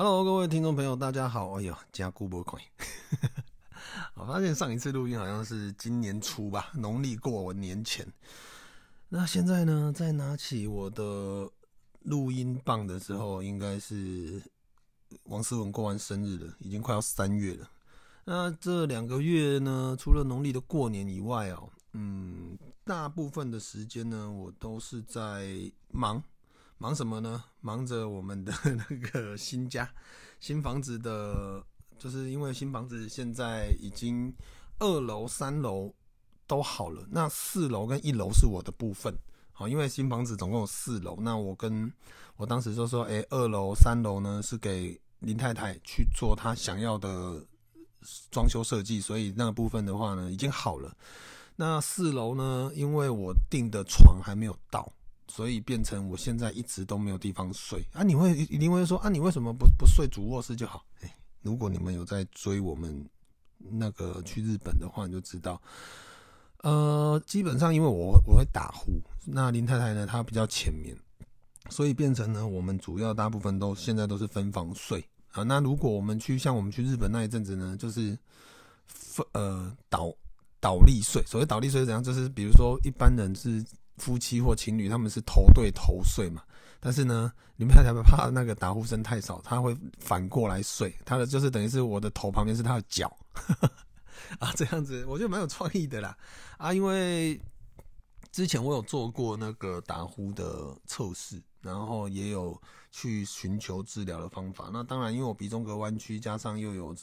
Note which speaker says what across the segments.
Speaker 1: Hello，各位听众朋友，大家好。哎呦，加固不可以。我发现上一次录音好像是今年初吧，农历过完年前。那现在呢，再拿起我的录音棒的时候，应该是王思文过完生日了，已经快要三月了。那这两个月呢，除了农历的过年以外哦，嗯，大部分的时间呢，我都是在忙。忙什么呢？忙着我们的那个新家、新房子的，就是因为新房子现在已经二楼、三楼都好了，那四楼跟一楼是我的部分。好，因为新房子总共有四楼，那我跟我当时就说，哎，二楼、三楼呢是给林太太去做她想要的装修设计，所以那个部分的话呢已经好了。那四楼呢，因为我订的床还没有到。所以变成我现在一直都没有地方睡啊！你会一定会说啊，你为什么不不睡主卧室就好？哎，如果你们有在追我们那个去日本的话，你就知道，呃，基本上因为我我会打呼，那林太太呢她比较浅眠，所以变成呢我们主要大部分都现在都是分房睡啊。那如果我们去像我们去日本那一阵子呢，就是分呃倒倒立睡。所谓倒立睡是怎样？就是比如说一般人是。夫妻或情侣他们是头对头睡嘛，但是呢，你们太太怕那个打呼声太少，他会反过来睡，他的就是等于是我的头旁边是他的脚，啊，这样子我觉得蛮有创意的啦，啊，因为之前我有做过那个打呼的测试，然后也有去寻求治疗的方法，那当然因为我鼻中隔弯曲，加上又有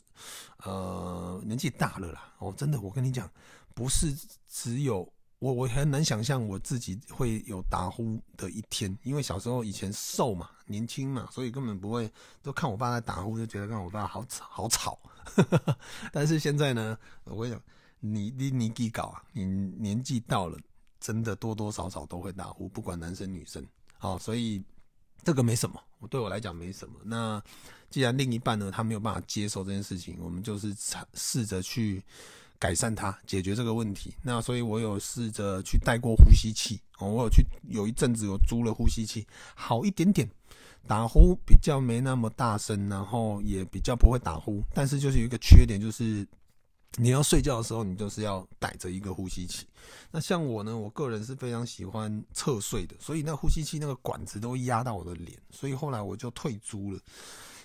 Speaker 1: 呃年纪大了啦，哦，真的我跟你讲，不是只有。我我很难想象我自己会有打呼的一天，因为小时候以前瘦嘛，年轻嘛，所以根本不会都看我爸在打呼，就觉得看我爸好吵好吵。但是现在呢，我跟你讲，你你你给搞啊，你年纪到了，真的多多少少都会打呼，不管男生女生。好，所以这个没什么，我对我来讲没什么。那既然另一半呢，他没有办法接受这件事情，我们就是尝试着去。改善它，解决这个问题。那所以，我有试着去戴过呼吸器哦，我有去有一阵子有租了呼吸器，好一点点，打呼比较没那么大声，然后也比较不会打呼。但是就是有一个缺点，就是你要睡觉的时候，你就是要带着一个呼吸器。那像我呢，我个人是非常喜欢侧睡的，所以那呼吸器那个管子都压到我的脸，所以后来我就退租了，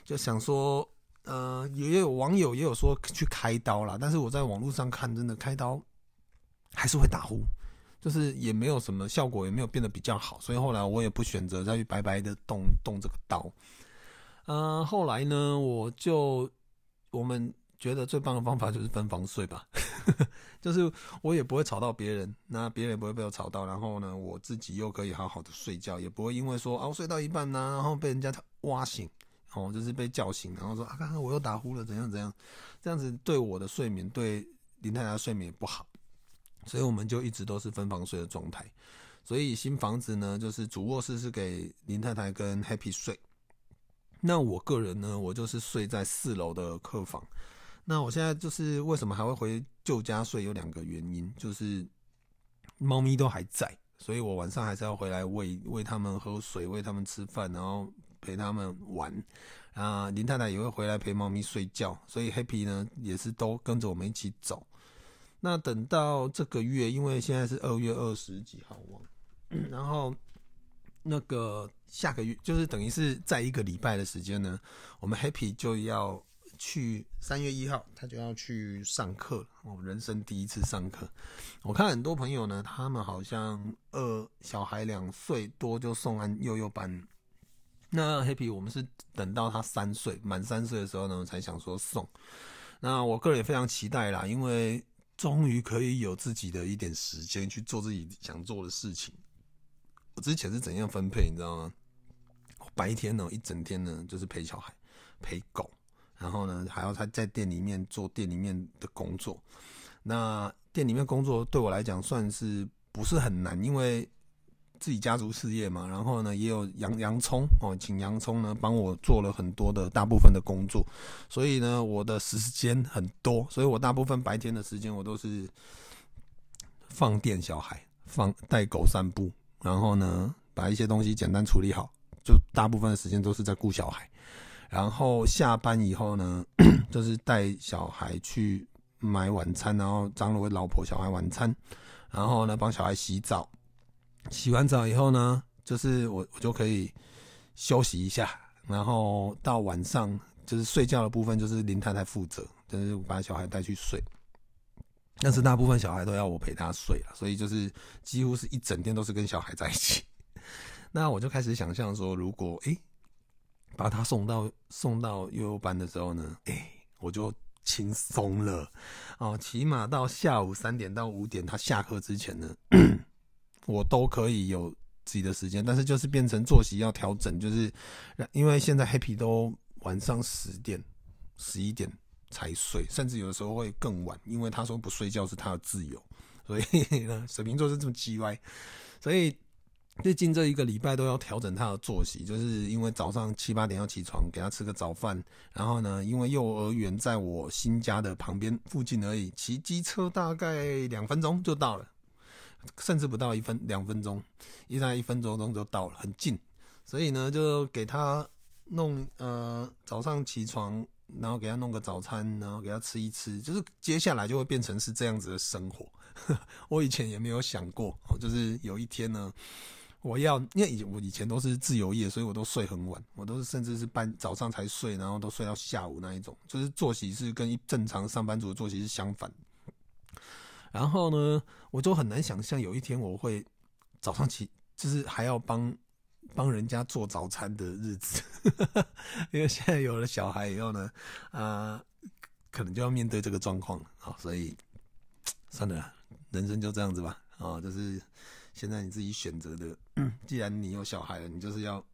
Speaker 1: 就想说。呃，也有网友也有说去开刀啦，但是我在网络上看，真的开刀还是会打呼，就是也没有什么效果，也没有变得比较好，所以后来我也不选择再去白白的动动这个刀。呃，后来呢，我就我们觉得最棒的方法就是分房睡吧，就是我也不会吵到别人，那别人也不会被我吵到，然后呢，我自己又可以好好的睡觉，也不会因为说啊，我睡到一半呢，然后被人家挖醒。哦，就是被叫醒，然后说啊，刚刚我又打呼了，怎样怎样，这样子对我的睡眠，对林太太睡眠也不好，所以我们就一直都是分房睡的状态。所以新房子呢，就是主卧室是给林太太跟 Happy 睡，那我个人呢，我就是睡在四楼的客房。那我现在就是为什么还会回旧家睡，有两个原因，就是猫咪都还在，所以我晚上还是要回来喂喂它们喝水，喂它们吃饭，然后。陪他们玩，啊，林太太也会回来陪猫咪睡觉，所以 Happy 呢也是都跟着我们一起走。那等到这个月，因为现在是二月二十几号，然后那个下个月就是等于是在一个礼拜的时间呢，我们 Happy 就要去三月一号，他就要去上课了，我人生第一次上课。我看很多朋友呢，他们好像呃小孩两岁多就送完幼幼班。那 Happy，我们是等到他三岁满三岁的时候呢，才想说送。那我个人也非常期待啦，因为终于可以有自己的一点时间去做自己想做的事情。我之前是怎样分配，你知道吗？白天呢，一整天呢，就是陪小孩、陪狗，然后呢，还要他在店里面做店里面的工作。那店里面工作对我来讲算是不是很难，因为。自己家族事业嘛，然后呢，也有洋洋葱哦，请洋葱呢帮我做了很多的大部分的工作，所以呢，我的时间很多，所以我大部分白天的时间我都是放电小孩，放带狗散步，然后呢，把一些东西简单处理好，就大部分的时间都是在顾小孩，然后下班以后呢，就是带小孩去买晚餐，然后张罗老婆小孩晚餐，然后呢帮小孩洗澡，洗完澡以后呢，就是我我就可以休息一下，然后到晚上就是睡觉的部分就是林太太负责，就是把小孩带去睡。但是大部分小孩都要我陪他睡了，所以就是几乎是一整天都是跟小孩在一起。那我就开始想象说，如果诶、把他送到送到幼幼班的时候呢，诶、我就轻松了哦，起码到下午三点到五点他下课之前呢，我都可以有自己的时间。但是就是变成作息要调整，就是因为现在 Happy 都晚上十点十一点。才睡，甚至有的时候会更晚，因为他说不睡觉是他的自由，所以呢，水瓶座是这么叽歪，所以最近这一个礼拜都要调整他的作息，就是因为早上七八点要起床，给他吃个早饭，然后呢，因为幼儿园在我新家的旁边附近而已，骑机车大概两分钟就到了，甚至不到一分两分钟，一大概一分钟钟就到了，很近，所以呢，就给他弄呃早上起床。然后给他弄个早餐，然后给他吃一吃，就是接下来就会变成是这样子的生活。我以前也没有想过，就是有一天呢，我要因为以我以前都是自由业，所以我都睡很晚，我都是甚至是半早上才睡，然后都睡到下午那一种，就是作息是跟一正常上班族的作息是相反。然后呢，我就很难想象有一天我会早上起，就是还要帮。帮人家做早餐的日子，因为现在有了小孩以后呢，啊、可能就要面对这个状况啊，所以算了，人生就这样子吧，啊，就是现在你自己选择的。既然你有小孩了，你就是要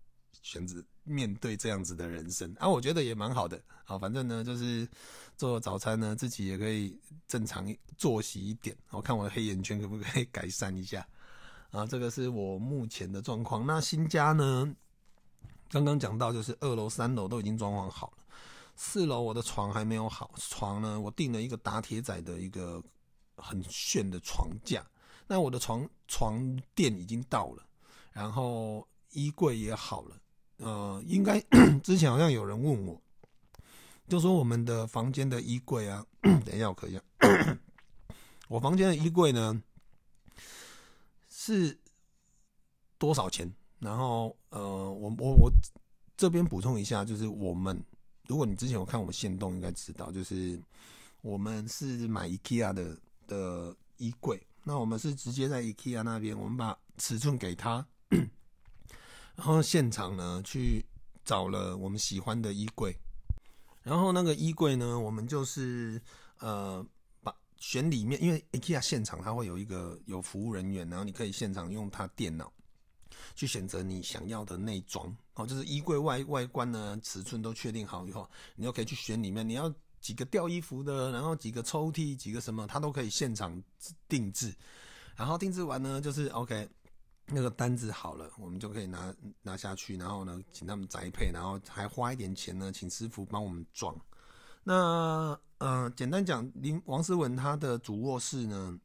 Speaker 1: 选择面对这样子的人生啊，我觉得也蛮好的啊。反正呢，就是做早餐呢，自己也可以正常作息一点。我看我的黑眼圈可不可以改善一下。啊，这个是我目前的状况。那新家呢？刚刚讲到，就是二楼、三楼都已经装潢好了，四楼我的床还没有好。床呢，我订了一个打铁仔的一个很炫的床架。那我的床床垫已经到了，然后衣柜也好了。呃，应该 之前好像有人问我，就说我们的房间的衣柜啊，等一下我可以讲，我房间的衣柜呢？是多少钱？然后呃，我我我这边补充一下，就是我们如果你之前有看我们线动，应该知道，就是我们是买 IKEA 的的衣柜。那我们是直接在 IKEA 那边，我们把尺寸给他，然后现场呢去找了我们喜欢的衣柜，然后那个衣柜呢，我们就是呃。把选里面，因为 IKEA 现场它会有一个有服务人员，然后你可以现场用它电脑去选择你想要的内装哦，就是衣柜外外观呢，尺寸都确定好以后，你就可以去选里面你要几个吊衣服的，然后几个抽屉，几个什么，它都可以现场定制。然后定制完呢，就是 OK，那个单子好了，我们就可以拿拿下去，然后呢，请他们宅配，然后还花一点钱呢，请师傅帮我们装。那呃，简单讲，林王思文他的主卧室呢，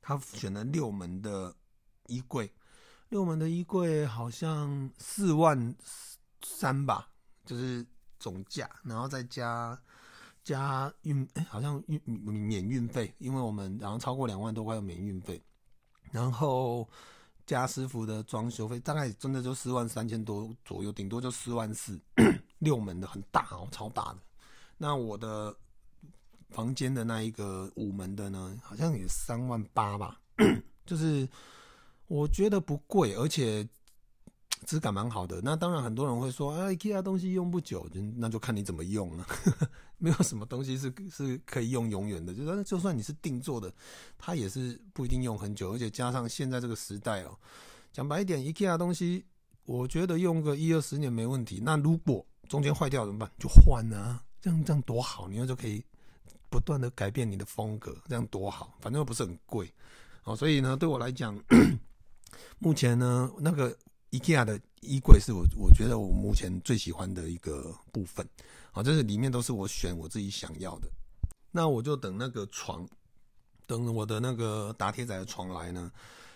Speaker 1: 他选了六门的衣柜，六门的衣柜好像四万三吧，就是总价，然后再加加运，哎、好像运免运费，因为我们然后超过两万多块要免运费，然后家师傅的装修费，大概真的就四万三千多左右，顶多就四万四，六门的很大哦，超大的。那我的房间的那一个五门的呢，好像也三万八吧，就是我觉得不贵，而且质感蛮好的。那当然很多人会说，哎，IKEA 东西用不久，那就看你怎么用了。没有什么东西是是可以用永远的，就是就算你是定做的，它也是不一定用很久。而且加上现在这个时代哦，讲白一点，IKEA 东西我觉得用个一二十年没问题。那如果中间坏掉怎么办？就换啊。这样这样多好，你又就可以不断的改变你的风格，这样多好，反正又不是很贵，哦，所以呢，对我来讲，目前呢，那个 IKEA 的衣柜是我我觉得我目前最喜欢的一个部分，啊，就是里面都是我选我自己想要的，那我就等那个床，等我的那个打铁仔的床来呢，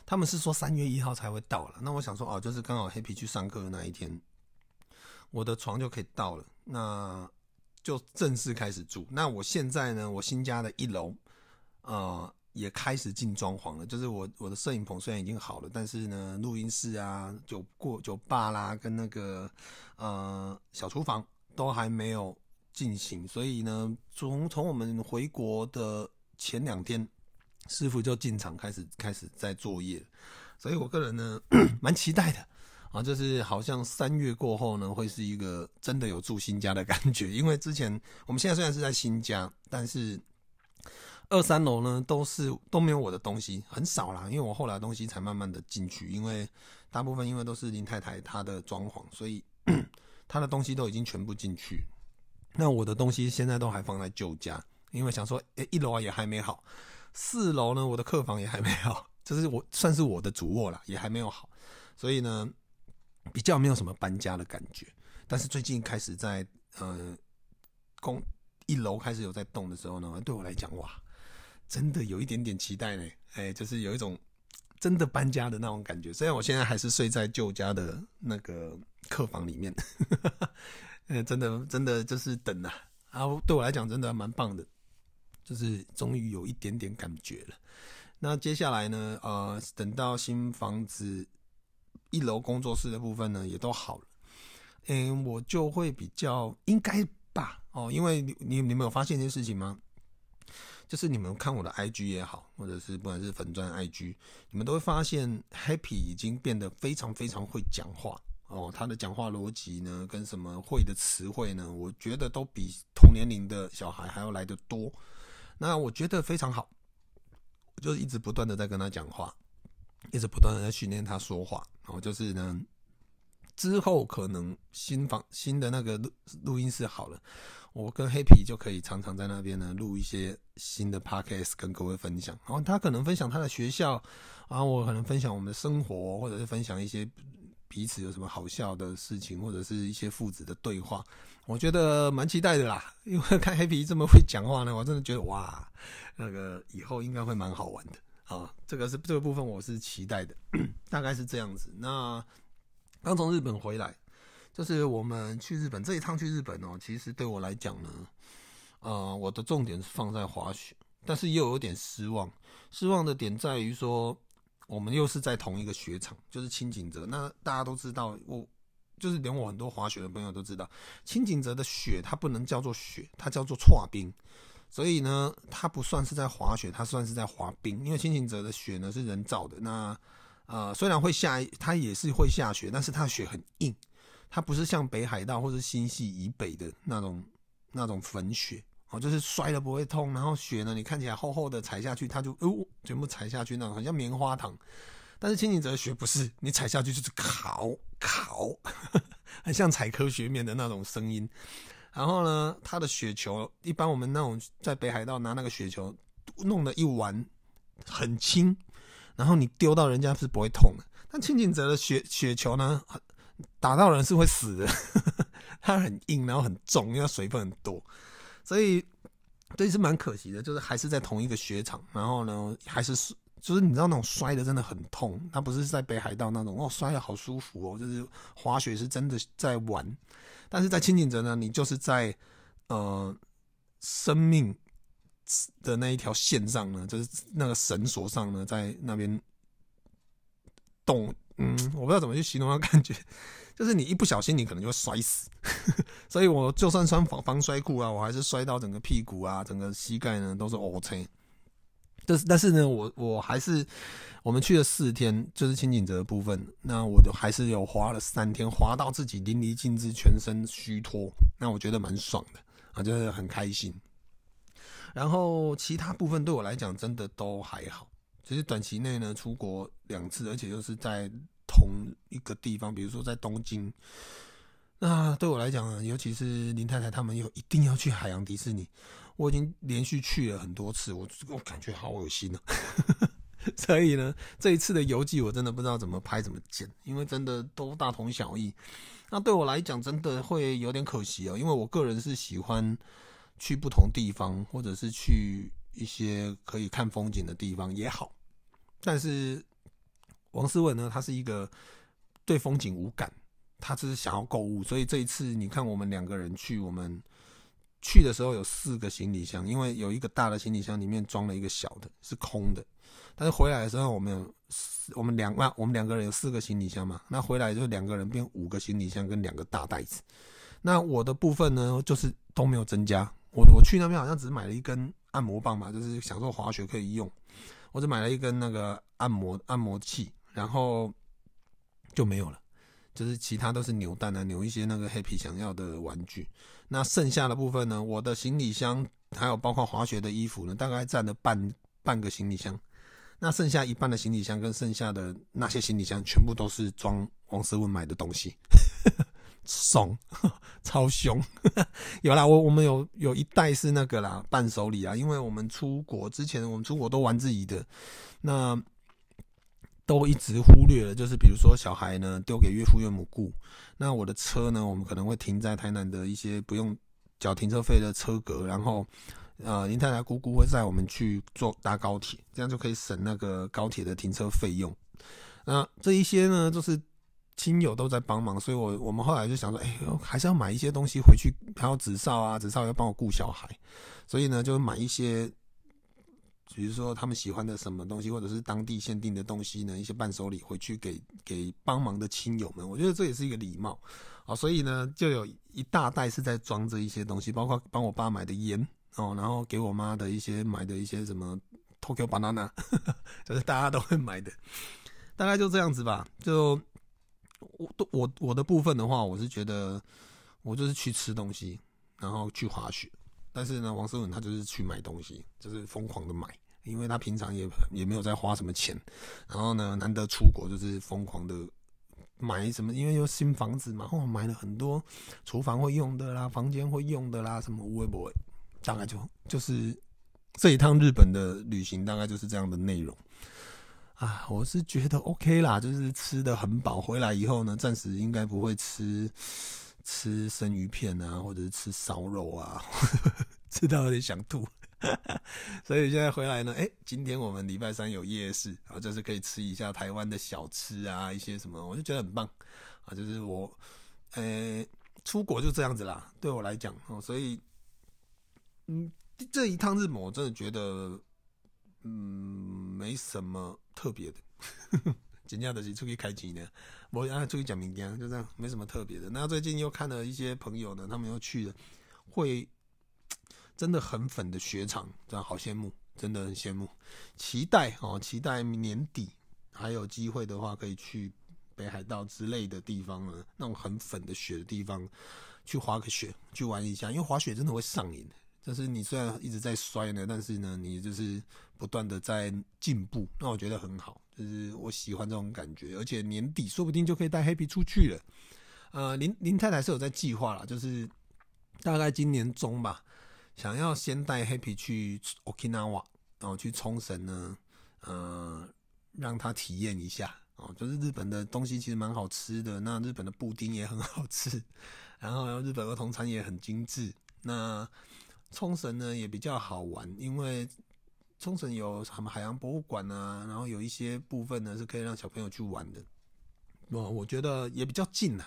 Speaker 1: 他们是说三月一号才会到了，那我想说哦，就是刚好黑皮去上课的那一天。我的床就可以到了，那就正式开始住。那我现在呢，我新家的一楼，呃，也开始进装潢了。就是我我的摄影棚虽然已经好了，但是呢，录音室啊、酒过酒吧啦，跟那个呃小厨房都还没有进行。所以呢，从从我们回国的前两天，师傅就进场开始开始在作业。所以我个人呢，蛮期待的。啊，就是好像三月过后呢，会是一个真的有住新家的感觉。因为之前我们现在虽然是在新家，但是二三楼呢都是都没有我的东西，很少啦。因为我后来的东西才慢慢的进去，因为大部分因为都是林太太她的装潢，所以 她的东西都已经全部进去。那我的东西现在都还放在旧家，因为想说，诶，一楼啊也还没好，四楼呢，我的客房也还没好，就是我算是我的主卧啦，也还没有好，所以呢。比较没有什么搬家的感觉，但是最近开始在呃，公一楼开始有在动的时候呢，对我来讲哇，真的有一点点期待呢，哎，就是有一种真的搬家的那种感觉。虽然我现在还是睡在旧家的那个客房里面，真的真的就是等啊，然后对我来讲真的蛮棒的，就是终于有一点点感觉了。那接下来呢，呃，等到新房子。一楼工作室的部分呢，也都好了，嗯，我就会比较应该吧，哦，因为你你你们有发现一件事情吗？就是你们看我的 IG 也好，或者是不管是粉钻 IG，你们都会发现 Happy 已经变得非常非常会讲话哦，他的讲话逻辑呢，跟什么会的词汇呢，我觉得都比同年龄的小孩还要来得多，那我觉得非常好，我就一直不断的在跟他讲话。一直不断的在训练他说话，然后就是呢，之后可能新房新的那个录录音室好了，我跟黑皮就可以常常在那边呢录一些新的 podcast 跟各位分享。然后他可能分享他的学校，然后我可能分享我们的生活，或者是分享一些彼此有什么好笑的事情，或者是一些父子的对话。我觉得蛮期待的啦，因为看黑皮这么会讲话呢，我真的觉得哇，那个以后应该会蛮好玩的。啊，这个是这个部分，我是期待的，大概是这样子。那刚从日本回来，就是我们去日本这一趟去日本哦，其实对我来讲呢，呃，我的重点是放在滑雪，但是又有点失望。失望的点在于说，我们又是在同一个雪场，就是轻井泽。那大家都知道，我就是连我很多滑雪的朋友都知道，轻井泽的雪它不能叫做雪，它叫做剉冰。所以呢，它不算是在滑雪，它算是在滑冰。因为轻井泽的雪呢是人造的，那呃虽然会下，它也是会下雪，但是它的雪很硬，它不是像北海道或是新潟以北的那种那种粉雪哦，就是摔了不会痛，然后雪呢你看起来厚厚的，踩下去它就哦全部踩下去那种，很像棉花糖。但是轻井泽的雪不是，你踩下去就是烤烤，很像踩科学面的那种声音。然后呢，它的雪球一般我们那种在北海道拿那个雪球弄了一丸很轻，然后你丢到人家是不会痛的。但轻井泽的雪雪球呢，打到人是会死的，它很硬，然后很重，因为它水分很多，所以这也是蛮可惜的。就是还是在同一个雪场，然后呢，还是就是你知道那种摔的真的很痛，它不是在北海道那种哦，摔的好舒服哦，就是滑雪是真的在玩。但是在轻井泽呢，你就是在呃生命的那一条线上呢，就是那个绳索上呢，在那边动，嗯，我不知道怎么去形容那感觉，就是你一不小心，你可能就会摔死。所以我就算穿防防摔裤啊，我还是摔到整个屁股啊，整个膝盖呢都是乌青。但是但是呢，我我还是我们去了四天，就是清景泽的部分，那我就还是有滑了三天，滑到自己淋漓尽致，全身虚脱，那我觉得蛮爽的啊，就是很开心。然后其他部分对我来讲真的都还好，只是短期内呢出国两次，而且又是在同一个地方，比如说在东京。那对我来讲啊，尤其是林太太他们又一定要去海洋迪士尼。我已经连续去了很多次，我我感觉好恶心啊！所以呢，这一次的游记我真的不知道怎么拍怎么剪，因为真的都大同小异。那对我来讲，真的会有点可惜哦，因为我个人是喜欢去不同地方，或者是去一些可以看风景的地方也好。但是王思文呢，他是一个对风景无感他只是想要购物，所以这一次你看我们两个人去，我们去的时候有四个行李箱，因为有一个大的行李箱里面装了一个小的，是空的。但是回来的时候，我们有，我们两，那我们两个人有四个行李箱嘛，那回来就两个人变五个行李箱跟两个大袋子。那我的部分呢，就是都没有增加。我我去那边好像只买了一根按摩棒嘛，就是享受滑雪可以用。我只买了一根那个按摩按摩器，然后就没有了。就是其他都是扭蛋啊，扭一些那个 Happy 想要的玩具。那剩下的部分呢，我的行李箱还有包括滑雪的衣服呢，大概占了半半个行李箱。那剩下一半的行李箱跟剩下的那些行李箱，全部都是装王思文买的东西，怂，超凶。有啦，我我们有有一袋是那个啦，伴手礼啊，因为我们出国之前，我们出国都玩自己的，那。都一直忽略了，就是比如说小孩呢丢给岳父岳母顾，那我的车呢，我们可能会停在台南的一些不用缴停车费的车格，然后呃林太太姑姑会载我们去坐搭高铁，这样就可以省那个高铁的停车费用。那这一些呢，就是亲友都在帮忙，所以我我们后来就想说，哎，还是要买一些东西回去，还有子少啊，子少要帮我顾小孩，所以呢就买一些。比如说他们喜欢的什么东西，或者是当地限定的东西呢？一些伴手礼回去给给帮忙的亲友们，我觉得这也是一个礼貌啊。所以呢，就有一大袋是在装着一些东西，包括帮我爸买的烟哦，然后给我妈的一些买的一些什么 Tokyo Banana，就是大家都会买的，大概就这样子吧。就我都我我的部分的话，我是觉得我就是去吃东西，然后去滑雪。但是呢，王思文他就是去买东西，就是疯狂的买，因为他平常也也没有在花什么钱，然后呢，难得出国就是疯狂的买什么，因为有新房子嘛，哦，买了很多厨房会用的啦，房间会用的啦，什么会不会？大概就就是这一趟日本的旅行大概就是这样的内容啊，我是觉得 OK 啦，就是吃的很饱，回来以后呢，暂时应该不会吃。吃生鱼片啊，或者是吃烧肉啊，吃到有点想吐，所以现在回来呢，哎、今天我们礼拜三有夜市，啊就是可以吃一下台湾的小吃啊，一些什么，我就觉得很棒啊。就是我，呃、出国就这样子啦，对我来讲哦，所以，嗯，这一趟日本我真的觉得，嗯，没什么特别的。呵 呵今天的是出去开机呢，我啊出去讲明天，就这样，没什么特别的。那最近又看了一些朋友呢，他们又去了，会真的很粉的雪场，这样好羡慕，真的很羡慕。期待哦，期待年底还有机会的话，可以去北海道之类的地方呢，那种很粉的雪的地方去滑个雪，去玩一下。因为滑雪真的会上瘾的，就是你虽然一直在摔呢，但是呢，你就是不断的在进步，那我觉得很好。就是我喜欢这种感觉，而且年底说不定就可以带 Happy 出去了。呃，林林太太是有在计划啦，就是大概今年中吧，想要先带 Happy 去 Okinawa，然后去冲绳呢，呃，让他体验一下哦。就是日本的东西其实蛮好吃的，那日本的布丁也很好吃，然后日本儿童餐也很精致。那冲绳呢也比较好玩，因为。冲绳有什么海洋博物馆啊，然后有一些部分呢是可以让小朋友去玩的，哦我觉得也比较近呐，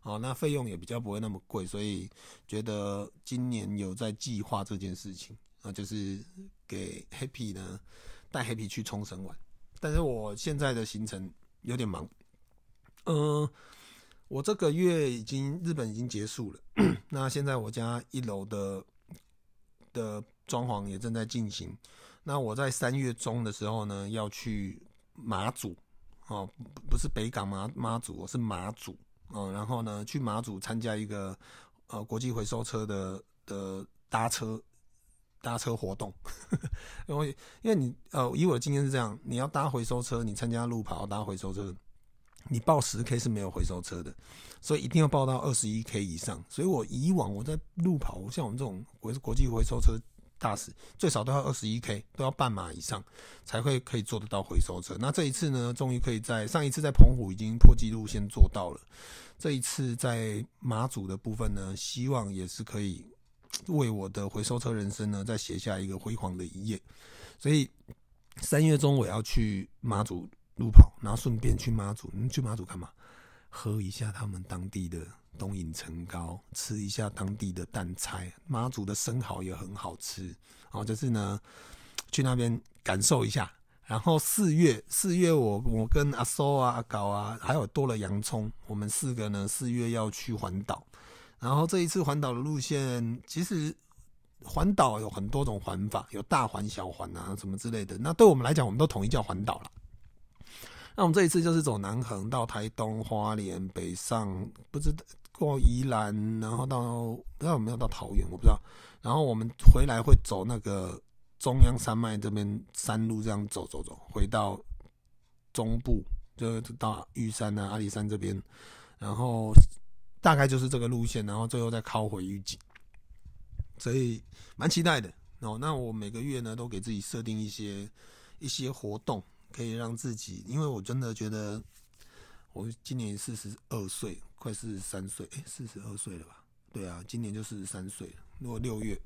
Speaker 1: 哦，那费用也比较不会那么贵，所以觉得今年有在计划这件事情啊，就是给 Happy 呢带 Happy 去冲绳玩，但是我现在的行程有点忙，嗯，我这个月已经日本已经结束了，那现在我家一楼的的装潢也正在进行。那我在三月中的时候呢，要去马祖，哦，不是北港马马祖，我是马祖，哦，然后呢，去马祖参加一个呃国际回收车的的搭车搭车活动，因为因为你呃以我的经验是这样，你要搭回收车，你参加路跑搭回收车，你报十 K 是没有回收车的，所以一定要报到二十一 K 以上。所以我以往我在路跑，像我们这种国国际回收车。大使最少都要二十一 K，都要半马以上才会可以做得到回收车。那这一次呢，终于可以在上一次在澎湖已经破纪录先做到了，这一次在马祖的部分呢，希望也是可以为我的回收车人生呢再写下一个辉煌的一页。所以三月中我要去马祖路跑，然后顺便去妈祖，你去妈祖干嘛？喝一下他们当地的冬荫陈糕，吃一下当地的淡菜，妈祖的生蚝也很好吃。哦，就是呢，去那边感受一下。然后四月，四月我我跟阿苏啊、阿搞啊，还有多了洋葱，我们四个呢，四月要去环岛。然后这一次环岛的路线，其实环岛有很多种环法，有大环、小环啊，什么之类的。那对我们来讲，我们都统一叫环岛了。那我们这一次就是走南横到台东、花莲、北上，不知道过宜兰，然后到不知道有没有到桃园，我不知道。然后我们回来会走那个。中央山脉这边山路这样走走走，回到中部就到玉山啊、阿里山这边，然后大概就是这个路线，然后最后再靠回玉井，所以蛮期待的哦。那我每个月呢都给自己设定一些一些活动，可以让自己，因为我真的觉得我今年四十二岁，快四十三岁，哎，四十二岁了吧？对啊，今年就四十三岁了。如果六月，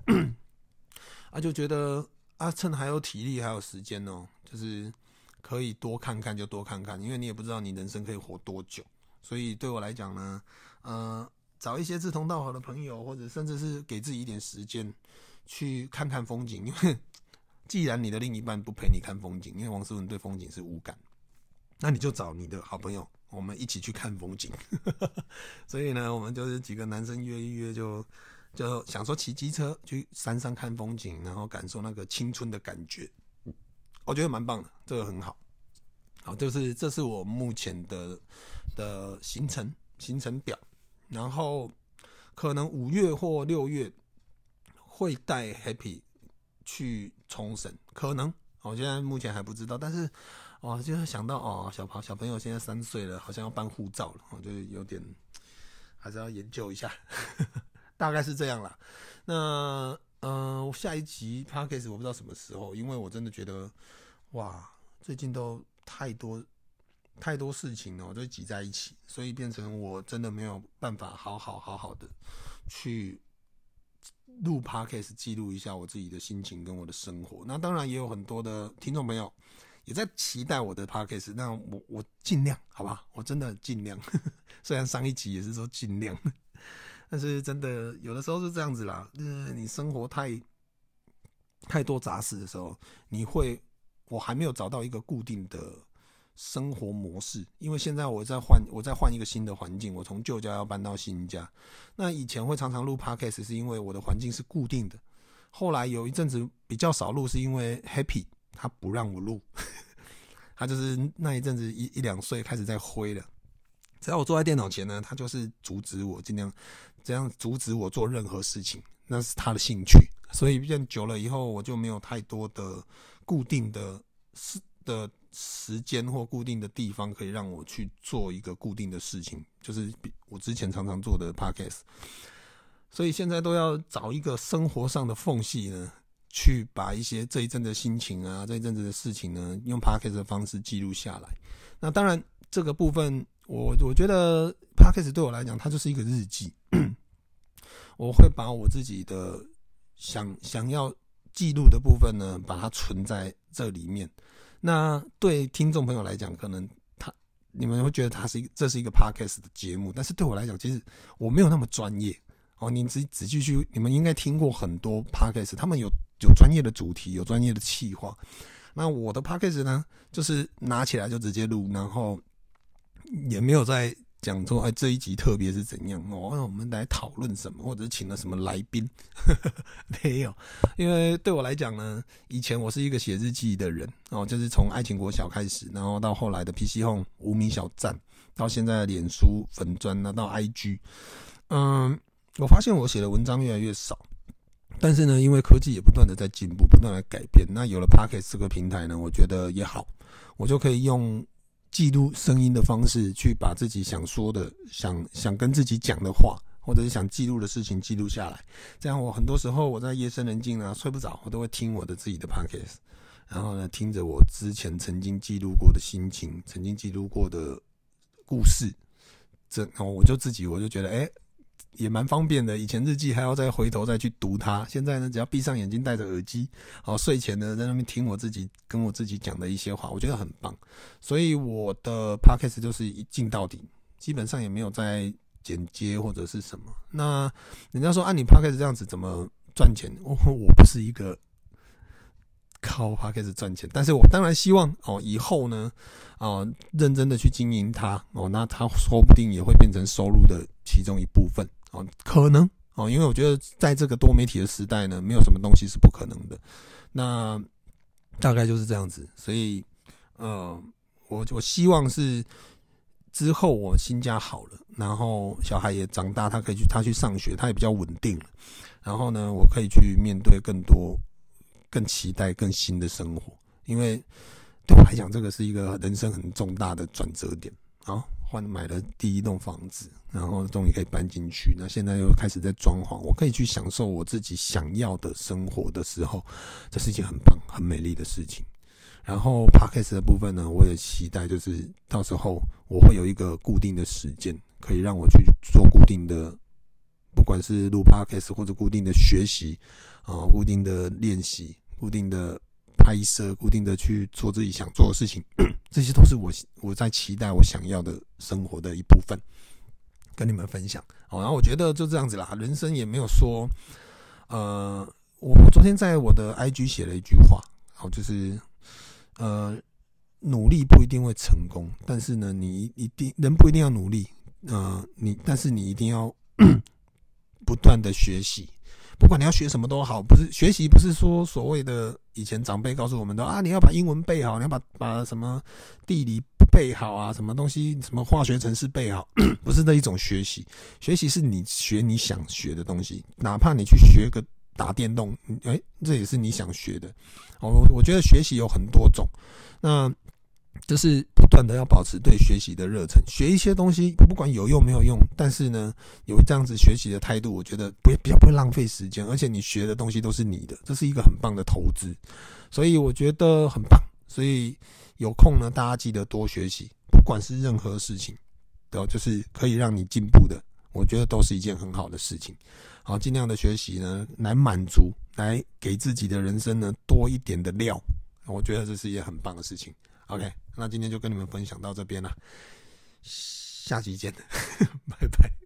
Speaker 1: 啊，就觉得。啊，趁还有体力，还有时间哦，就是可以多看看就多看看，因为你也不知道你人生可以活多久，所以对我来讲呢，呃，找一些志同道合的朋友，或者甚至是给自己一点时间去看看风景，因为既然你的另一半不陪你看风景，因为王思文对风景是无感，那你就找你的好朋友，我们一起去看风景。所以呢，我们就是几个男生约一约就。就想说骑机车去山上看风景，然后感受那个青春的感觉，我觉得蛮棒的，这个很好。好，就是这是我目前的的行程行程表，然后可能五月或六月会带 Happy 去冲绳，可能我现在目前还不知道，但是哦，就是想到哦，小朋小朋友现在三岁了，好像要办护照了，我就有点还是要研究一下。大概是这样啦。那呃，我下一集 Podcast 我不知道什么时候，因为我真的觉得哇，最近都太多太多事情哦，都挤在一起，所以变成我真的没有办法好好好好的去录 Podcast 记录一下我自己的心情跟我的生活。那当然也有很多的听众朋友也在期待我的 Podcast，那我我尽量好吧，我真的尽量。虽然上一集也是说尽量。但是真的有的时候是这样子啦，就是你生活太太多杂事的时候，你会我还没有找到一个固定的生活模式，因为现在我在换，我在换一个新的环境，我从旧家要搬到新家。那以前会常常录 Podcast 是因为我的环境是固定的，后来有一阵子比较少录，是因为 Happy 他不让我录，他就是那一阵子一一两岁开始在挥了。只要我坐在电脑前呢，他就是阻止我，尽量这样阻止我做任何事情，那是他的兴趣。所以变久了以后，我就没有太多的固定的是的时间或固定的地方可以让我去做一个固定的事情，就是我之前常常做的 podcast。所以现在都要找一个生活上的缝隙呢，去把一些这一阵的心情啊，这一阵子的事情呢，用 podcast 的方式记录下来。那当然这个部分。我我觉得 Podcast 对我来讲，它就是一个日记。我会把我自己的想想要记录的部分呢，把它存在这里面。那对听众朋友来讲，可能他你们会觉得他是一这是一个 Podcast 的节目，但是对我来讲，其实我没有那么专业哦。你仔仔细去，你们应该听过很多 Podcast，他们有有专业的主题，有专业的企划。那我的 Podcast 呢，就是拿起来就直接录，然后。也没有在讲说，哎，这一集特别是怎样哦？我们来讨论什么，或者是请了什么来宾？没有，因为对我来讲呢，以前我是一个写日记的人哦，就是从爱情国小开始，然后到后来的 PC Home 无名小站，到现在的脸书粉砖，那到 IG，嗯，我发现我写的文章越来越少，但是呢，因为科技也不断的在进步，不断的改变，那有了 Podcast 这个平台呢，我觉得也好，我就可以用。记录声音的方式，去把自己想说的、想想跟自己讲的话，或者是想记录的事情记录下来。这样，我很多时候我在夜深人静啊，睡不着，我都会听我的自己的 podcast，然后呢，听着我之前曾经记录过的心情，曾经记录过的故事，这，然后我就自己我就觉得，哎。也蛮方便的，以前日记还要再回头再去读它，现在呢，只要闭上眼睛，戴着耳机，好，睡前呢，在那边听我自己跟我自己讲的一些话，我觉得很棒。所以我的 podcast 就是一镜到底，基本上也没有在剪接或者是什么。那人家说啊，你 Podcast 这样子怎么赚钱？我我不是一个靠 Podcast 赚钱，但是我当然希望哦，以后呢，哦，认真的去经营它哦，那它说不定也会变成收入的其中一部分哦，可能哦，因为我觉得在这个多媒体的时代呢，没有什么东西是不可能的。那大概就是这样子，所以，呃，我我希望是之后我新家好了，然后小孩也长大，他可以去他去上学，他也比较稳定了，然后呢，我可以去面对更多、更期待、更新的生活，因为对我来讲，这个是一个人生很重大的转折点。好，换买了第一栋房子，然后终于可以搬进去，那现在又开始在装潢，我可以去享受我自己想要的生活的时候，这是一件很棒、很美丽的事情。然后 Podcast 的部分呢，我也期待就是到时候我会有一个固定的时间，可以让我去做固定的，不管是录 Podcast 或者固定的学习啊，固定的练习，固定的。拍摄固定的去做自己想做的事情，这些都是我我在期待我想要的生活的一部分，跟你们分享。好，然后我觉得就这样子啦，人生也没有说，呃，我昨天在我的 IG 写了一句话，好，就是呃，努力不一定会成功，但是呢，你一定人不一定要努力，呃，你但是你一定要 不断的学习。不管你要学什么都好，不是学习，不是说所谓的以前长辈告诉我们的啊，你要把英文背好，你要把把什么地理背好啊，什么东西，什么化学程式背好，不是那一种学习。学习是你学你想学的东西，哪怕你去学个打电动，哎，这也是你想学的。我我觉得学习有很多种，那。就是不断的要保持对学习的热忱，学一些东西，不管有用没有用，但是呢，有这样子学习的态度，我觉得不比较不会浪费时间，而且你学的东西都是你的，这是一个很棒的投资，所以我觉得很棒。所以有空呢，大家记得多学习，不管是任何事情，都就是可以让你进步的，我觉得都是一件很好的事情。好，尽量的学习呢，来满足，来给自己的人生呢多一点的料，我觉得这是一件很棒的事情。OK，那今天就跟你们分享到这边了，下期见，拜拜。